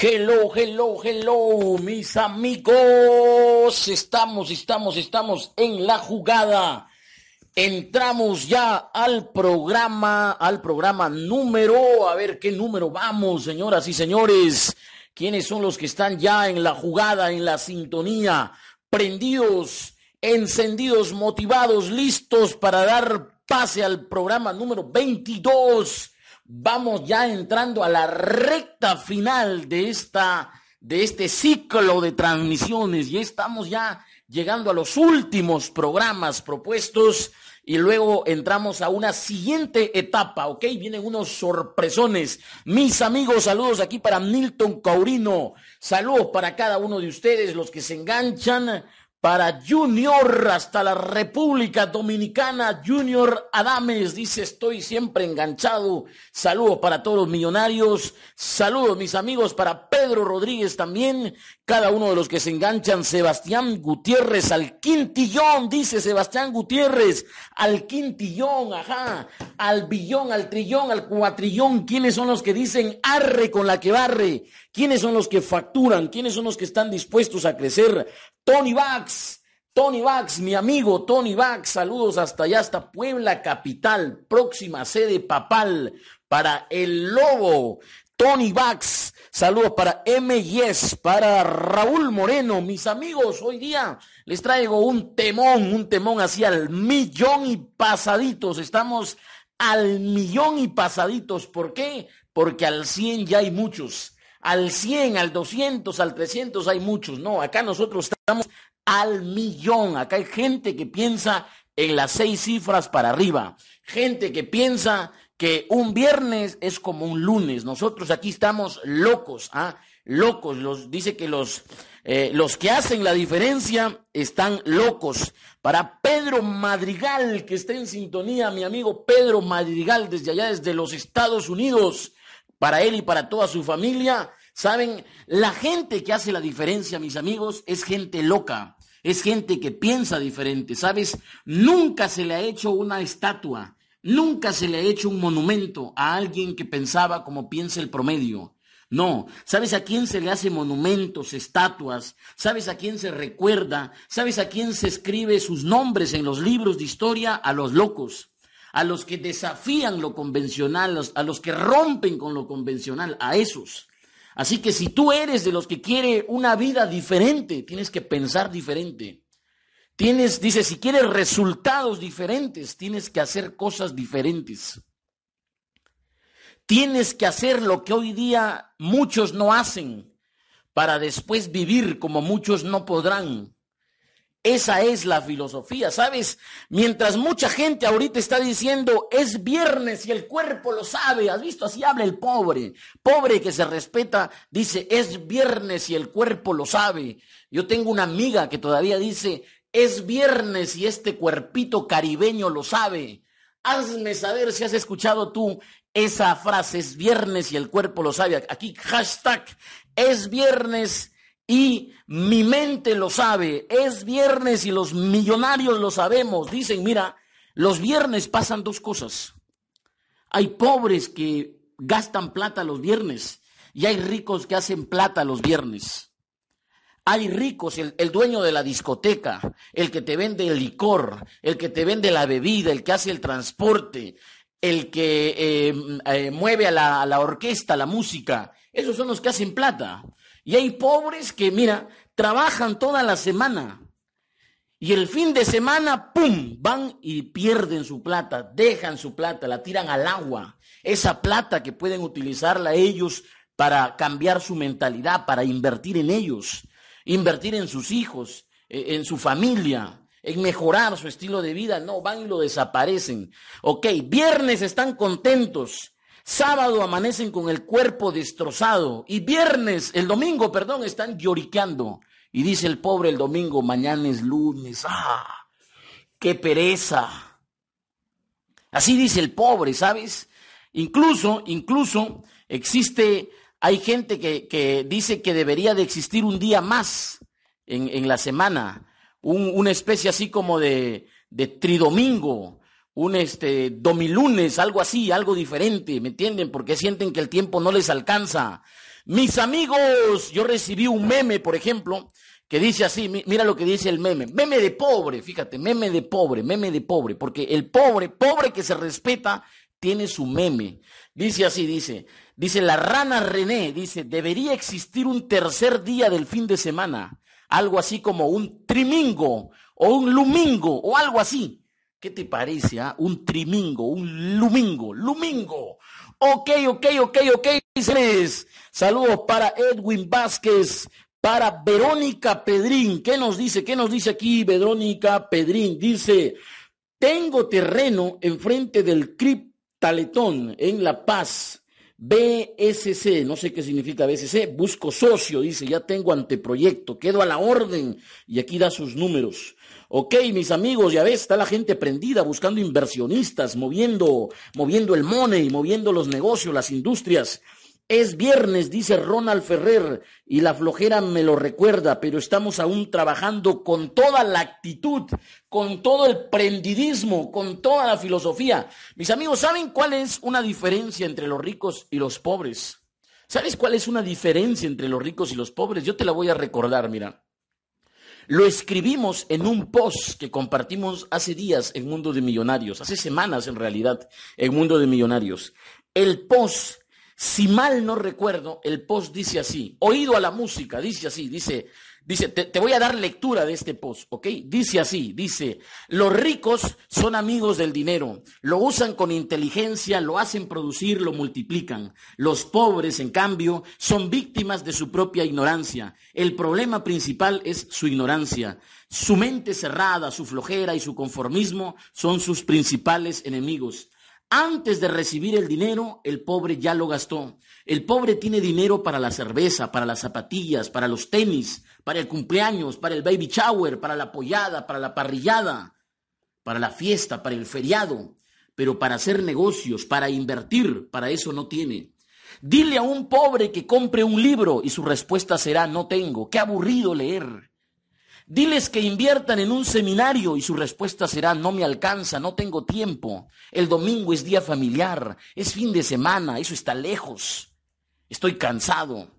Hello, hello, hello, mis amigos. Estamos, estamos, estamos en la jugada. Entramos ya al programa, al programa número, a ver qué número vamos, señoras y señores. ¿Quiénes son los que están ya en la jugada, en la sintonía, prendidos, encendidos, motivados, listos para dar pase al programa número 22? Vamos ya entrando a la recta final de esta de este ciclo de transmisiones y estamos ya llegando a los últimos programas propuestos y luego entramos a una siguiente etapa, ¿ok? Vienen unos sorpresones. Mis amigos, saludos aquí para Milton Caurino, saludos para cada uno de ustedes, los que se enganchan para Junior hasta la República Dominicana, Junior Adames dice estoy siempre enganchado. Saludos para todos los millonarios. Saludos mis amigos para Pedro Rodríguez también. Cada uno de los que se enganchan, Sebastián Gutiérrez al quintillón, dice Sebastián Gutiérrez, al quintillón, ajá, al billón, al trillón, al cuatrillón. ¿Quiénes son los que dicen arre con la que barre? ¿Quiénes son los que facturan? ¿Quiénes son los que están dispuestos a crecer? Tony Bax, Tony Bax, mi amigo Tony Bax, saludos hasta allá, hasta Puebla Capital, próxima sede papal para el Lobo. Tony Bax, saludos para M. Para Raúl Moreno, mis amigos, hoy día les traigo un temón, un temón hacia el millón y pasaditos, estamos al millón y pasaditos, ¿por qué? Porque al cien ya hay muchos al 100, al 200, al 300 hay muchos. No, acá nosotros estamos al millón. Acá hay gente que piensa en las seis cifras para arriba. Gente que piensa que un viernes es como un lunes. Nosotros aquí estamos locos, ¿ah? Locos. Los, dice que los, eh, los que hacen la diferencia están locos. Para Pedro Madrigal, que está en sintonía, mi amigo Pedro Madrigal, desde allá, desde los Estados Unidos para él y para toda su familia. Saben, la gente que hace la diferencia, mis amigos, es gente loca, es gente que piensa diferente, ¿sabes? Nunca se le ha hecho una estatua, nunca se le ha hecho un monumento a alguien que pensaba como piensa el promedio. No, ¿sabes a quién se le hace monumentos, estatuas? ¿Sabes a quién se recuerda? ¿Sabes a quién se escribe sus nombres en los libros de historia? A los locos a los que desafían lo convencional, a los que rompen con lo convencional, a esos. Así que si tú eres de los que quiere una vida diferente, tienes que pensar diferente. Tienes, dice, si quieres resultados diferentes, tienes que hacer cosas diferentes. Tienes que hacer lo que hoy día muchos no hacen para después vivir como muchos no podrán. Esa es la filosofía, ¿sabes? Mientras mucha gente ahorita está diciendo es viernes y el cuerpo lo sabe, ¿has visto? Así habla el pobre. Pobre que se respeta, dice es viernes y el cuerpo lo sabe. Yo tengo una amiga que todavía dice es viernes y este cuerpito caribeño lo sabe. Hazme saber si has escuchado tú esa frase, es viernes y el cuerpo lo sabe. Aquí hashtag es viernes y mi mente lo sabe. Es viernes y los millonarios lo sabemos. Dicen, mira, los viernes pasan dos cosas. Hay pobres que gastan plata los viernes y hay ricos que hacen plata los viernes. Hay ricos, el, dueño de la discoteca, el que te vende el licor, el que te vende la bebida, el que hace el transporte, el que eh, eh, mueve a la, a la orquesta, la música. Esos son los que hacen plata. Y hay pobres que, mira, trabajan toda la semana y el fin de semana, ¡pum!, van y pierden su plata, dejan su plata, la tiran al agua. Esa plata que pueden utilizarla ellos para cambiar su mentalidad, para invertir en ellos, invertir en sus hijos, e, en su familia, en mejorar su estilo de vida. No, van y lo desaparecen. Ok, viernes están contentos Sábado amanecen con el cuerpo destrozado y viernes, el domingo, perdón, están lloriqueando. Y dice el pobre el domingo, mañana es lunes. ¡Ah! ¡Qué pereza! Así dice el pobre, ¿sabes? Incluso, incluso existe, hay gente que, dice que debería de existir un día más en, la semana, una especie así como de, de tridomingo, un este domilunes, algo así, algo diferente, ¿me entienden? Porque sienten que el tiempo no les alcanza. Mis amigos, yo recibí un meme, por ejemplo, que dice así, mira lo que dice el meme, meme de pobre, fíjate, meme de pobre, meme de pobre, porque el pobre, pobre que se respeta, tiene su meme. Dice así, dice, dice la rana René, dice, debería existir un tercer día del fin de semana, algo así como un trimingo o un lumingo o algo así. ¿Qué te parece? Ah? Un trimingo, un lumingo, lumingo. Ok, ok, ok, ok. Saludos para Edwin Vázquez, para Verónica Pedrín. ¿Qué nos dice? ¿Qué nos dice aquí Verónica Pedrín? Dice, tengo terreno enfrente del CRIP Taletón en La Paz. BSC, no sé qué significa BSC, busco socio, dice, ya tengo anteproyecto, quedo a la orden y aquí da sus números. Ok, mis amigos, ya ves, está la gente prendida buscando inversionistas, moviendo, moviendo el money, moviendo los negocios, las industrias. Es viernes, dice Ronald Ferrer, y la flojera me lo recuerda, pero estamos aún trabajando con toda la actitud, con todo el prendidismo, con toda la filosofía. Mis amigos, ¿saben cuál es una diferencia entre los ricos y los pobres? ¿Sabes cuál es una diferencia entre los ricos y los pobres? Yo te la voy a recordar, mira. Lo escribimos en un post que compartimos hace días en Mundo de Millonarios, hace semanas en realidad en Mundo de Millonarios. El post si mal no recuerdo, el post dice así, oído a la música, dice así, dice, dice, te, voy a dar lectura de este post, ¿ok? Dice así, dice, los ricos son amigos del dinero, lo usan con inteligencia, lo hacen producir, lo multiplican. Los pobres, en cambio, son víctimas de su propia ignorancia. El problema principal es su ignorancia. Su mente cerrada, su flojera y su conformismo son sus principales enemigos. Antes de recibir el dinero, el pobre ya lo gastó. El pobre tiene dinero para la cerveza, para las zapatillas, para los tenis, para el cumpleaños, para el baby shower, para la pollada, para la parrillada, para la fiesta, para el feriado. Pero para hacer negocios, para invertir, para eso no tiene. Dile a un pobre que compre un libro y su respuesta será no tengo. Qué aburrido leer. Diles que inviertan en un seminario y su respuesta será no me alcanza, no tengo tiempo. El domingo es día familiar, es fin de semana, eso está lejos. Estoy cansado.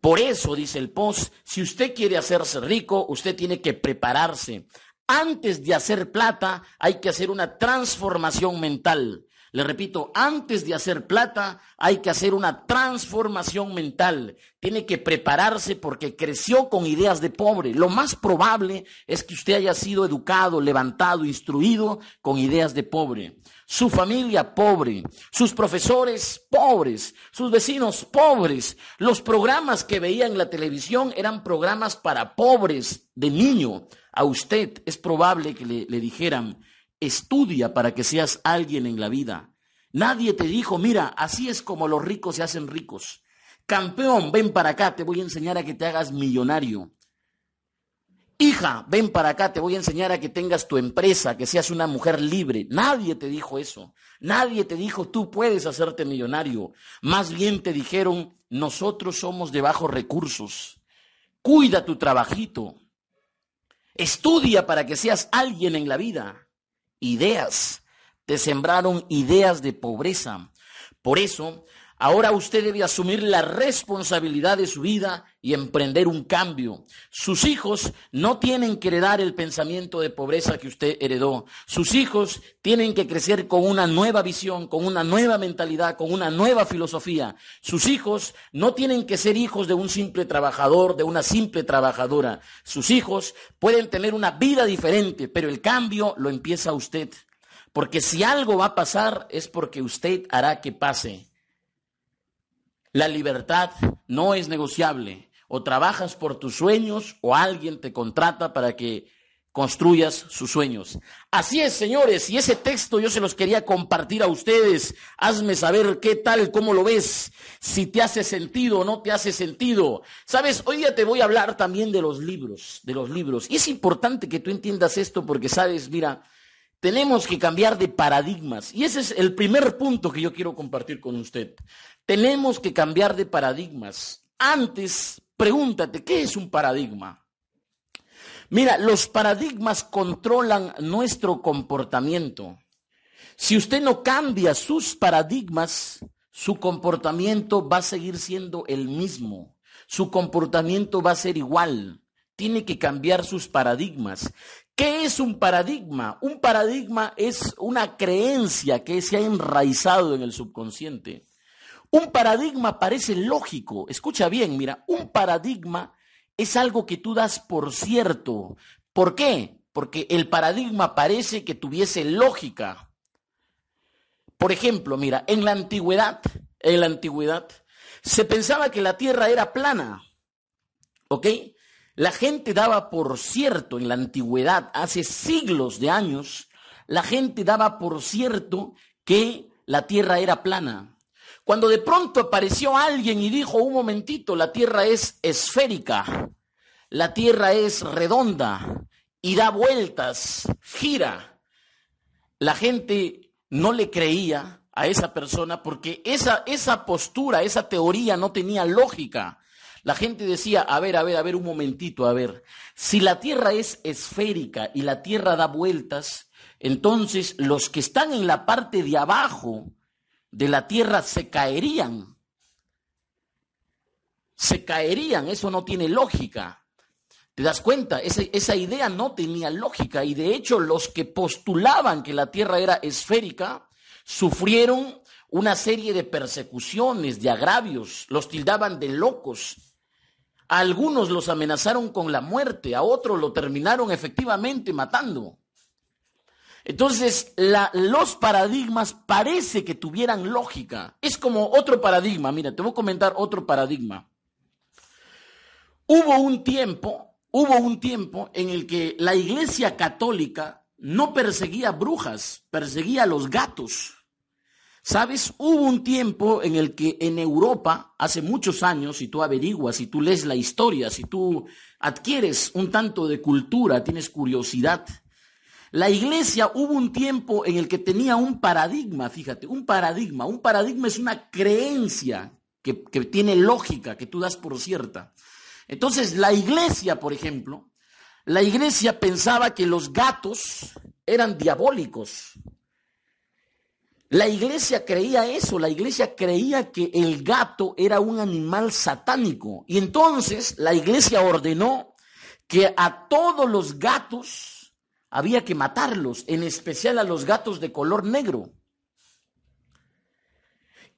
Por eso, dice el post, si usted quiere hacerse rico, usted tiene que prepararse. Antes de hacer plata, hay que hacer una transformación mental. Le repito, antes de hacer plata hay que hacer una transformación mental. Tiene que prepararse porque creció con ideas de pobre. Lo más probable es que usted haya sido educado, levantado, instruido con ideas de pobre. Su familia pobre, sus profesores pobres, sus vecinos pobres. Los programas que veía en la televisión eran programas para pobres de niño. A usted es probable que le, dijeran, Estudia para que seas alguien en la vida. Nadie te dijo, mira, así es como los ricos se hacen ricos. Campeón, ven para acá, te voy a enseñar a que te hagas millonario. Hija, ven para acá, te voy a enseñar a que tengas tu empresa, que seas una mujer libre. Nadie te dijo eso. Nadie te dijo, tú puedes hacerte millonario. Más bien te dijeron, nosotros somos de bajos recursos. Cuida tu trabajito. Estudia para que seas alguien en la vida ideas, te sembraron ideas de pobreza. Por eso, ahora usted debe asumir la responsabilidad de su vida y emprender un cambio. Sus hijos no tienen que heredar el pensamiento de pobreza que usted heredó. Sus hijos tienen que crecer con una nueva visión, con una nueva mentalidad, con una nueva filosofía. Sus hijos no tienen que ser hijos de un simple trabajador, de una simple trabajadora. Sus hijos pueden tener una vida diferente, pero el cambio lo empieza usted. Porque si algo va a pasar es porque usted hará que pase. La libertad no es negociable o trabajas por tus sueños o alguien te contrata para que construyas sus sueños. Así es, señores, y ese texto yo se los quería compartir a ustedes. Hazme saber qué tal, cómo lo ves, si te hace sentido o no te hace sentido. Sabes, hoy día te voy a hablar también de los libros, de los libros. Y es importante que tú entiendas esto porque, sabes, mira, tenemos que cambiar de paradigmas. Y ese es el primer punto que yo quiero compartir con usted. Tenemos que cambiar de paradigmas. Antes Pregúntate, ¿qué es un paradigma? Mira, los paradigmas controlan nuestro comportamiento. Si usted no cambia sus paradigmas, su comportamiento va a seguir siendo el mismo. Su comportamiento va a ser igual. Tiene que cambiar sus paradigmas. ¿Qué es un paradigma? Un paradigma es una creencia que se ha enraizado en el subconsciente. Un paradigma parece lógico. Escucha bien, mira, un paradigma es algo que tú das por cierto. ¿Por qué? Porque el paradigma parece que tuviese lógica. Por ejemplo, mira, en la antigüedad, en la antigüedad, se pensaba que la tierra era plana. ¿Ok? La gente daba por cierto en la antigüedad, hace siglos de años, la gente daba por cierto que la tierra era plana. Cuando de pronto apareció alguien y dijo, un momentito, la tierra es esférica, la tierra es redonda y da vueltas, gira, la gente no le creía a esa persona porque esa, esa postura, esa teoría no tenía lógica. La gente decía, a ver, a ver, a ver un momentito, a ver, si la Tierra es esférica y la Tierra da vueltas, entonces los que están en la parte de abajo de la Tierra se caerían. Se caerían, eso no tiene lógica. ¿Te das cuenta? Esa, esa, idea no tenía lógica y de hecho los que postulaban que la Tierra era esférica sufrieron una serie de persecuciones, de agravios, los tildaban de locos. Algunos los amenazaron con la muerte, a otros lo terminaron efectivamente matando. Entonces, los paradigmas parece que tuvieran lógica. Es como otro paradigma. Mira, te voy a comentar otro paradigma. Hubo un tiempo, hubo un tiempo en el que la iglesia católica no perseguía brujas, perseguía a los gatos. Sabes, hubo un tiempo en el que en Europa, hace muchos años, si tú averiguas, si tú lees la historia, si tú adquieres un tanto de cultura, tienes curiosidad, la iglesia hubo un tiempo en el que tenía un paradigma, fíjate, un paradigma. Un paradigma es una creencia que, que tiene lógica, que tú das por cierta. Entonces, la iglesia, por ejemplo, la iglesia pensaba que los gatos eran diabólicos. La iglesia creía eso, la iglesia creía que el gato era un animal satánico. Y entonces la iglesia ordenó que a todos los gatos había que matarlos, en especial a los gatos de color negro.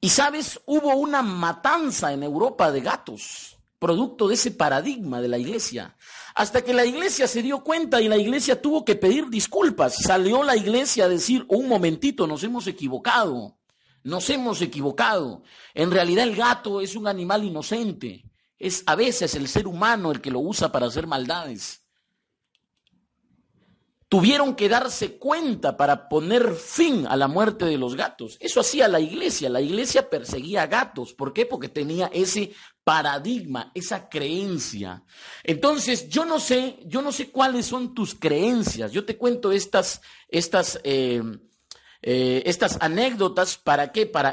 Y sabes, hubo una matanza en Europa de gatos producto de ese paradigma de la iglesia. Hasta que la iglesia se dio cuenta y la iglesia tuvo que pedir disculpas. Salió la iglesia a decir, un momentito, nos hemos equivocado, nos hemos equivocado. En realidad el gato es un animal inocente. Es a veces el ser humano el que lo usa para hacer maldades tuvieron que darse cuenta para poner fin a la muerte de los gatos. Eso hacía la iglesia. La iglesia perseguía gatos. ¿Por qué? Porque tenía ese paradigma, esa creencia. Entonces, yo no sé, yo no sé cuáles son tus creencias. Yo te cuento estas, estas, eh, eh, estas anécdotas para qué, para